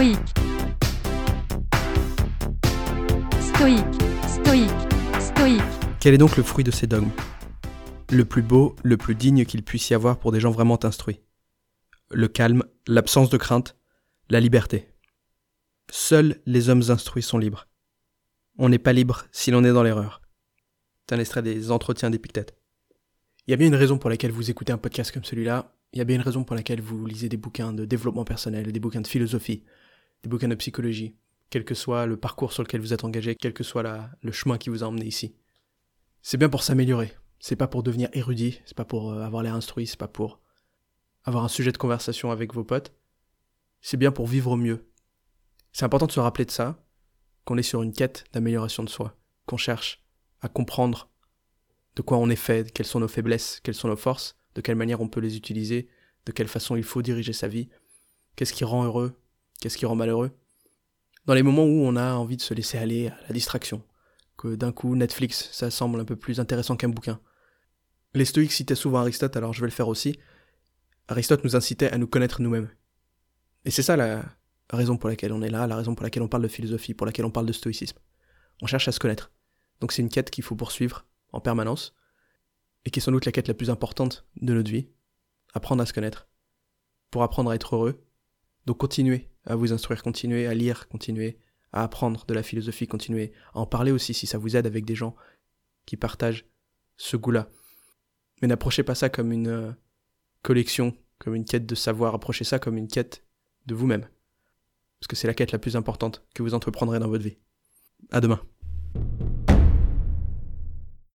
stoïque, stoïque, stoïque, stoïque. Quel est donc le fruit de ces dogmes? Le plus beau, le plus digne qu'il puisse y avoir pour des gens vraiment instruits. Le calme, l'absence de crainte, la liberté. Seuls les hommes instruits sont libres. On n'est pas libre si l'on est dans l'erreur. C'est un extrait des entretiens d'Épictète. Il y a bien une raison pour laquelle vous écoutez un podcast comme celui-là. Il y a bien une raison pour laquelle vous lisez des bouquins de développement personnel, des bouquins de philosophie, des bouquins de psychologie, quel que soit le parcours sur lequel vous êtes engagé, quel que soit le chemin qui vous a emmené ici. C'est bien pour s'améliorer. C'est pas pour devenir érudit, c'est pas pour euh, avoir l'air instruit, c'est pas pour avoir un sujet de conversation avec vos potes. C'est bien pour vivre mieux. C'est important de se rappeler de ça, qu'on est sur une quête d'amélioration de soi, qu'on cherche à comprendre de quoi on est fait, quelles sont nos faiblesses, quelles sont nos forces, de quelle manière on peut les utiliser, de quelle façon il faut diriger sa vie, qu'est-ce qui rend heureux, qu'est-ce qui rend malheureux? Dans les moments où on a envie de se laisser aller à la distraction, que d'un coup Netflix, ça semble un peu plus intéressant qu'un bouquin. Les stoïques citaient souvent Aristote, alors je vais le faire aussi. Aristote nous incitait à nous connaître nous-mêmes. Et c'est ça la raison pour laquelle on est là, la raison pour laquelle on parle de philosophie, pour laquelle on parle de stoïcisme. On cherche à se connaître. Donc c'est une quête qu'il faut poursuivre en permanence, et qui est sans doute la quête la plus importante de notre vie, apprendre à se connaître, pour apprendre à être heureux. Donc continuez à vous instruire, continuez à lire, continuez à apprendre de la philosophie, continuez à en parler aussi si ça vous aide avec des gens qui partagent ce goût-là. Mais n'approchez pas ça comme une euh, collection, comme une quête de savoir, approchez ça comme une quête de vous-même. Parce que c'est la quête la plus importante que vous entreprendrez dans votre vie. À demain.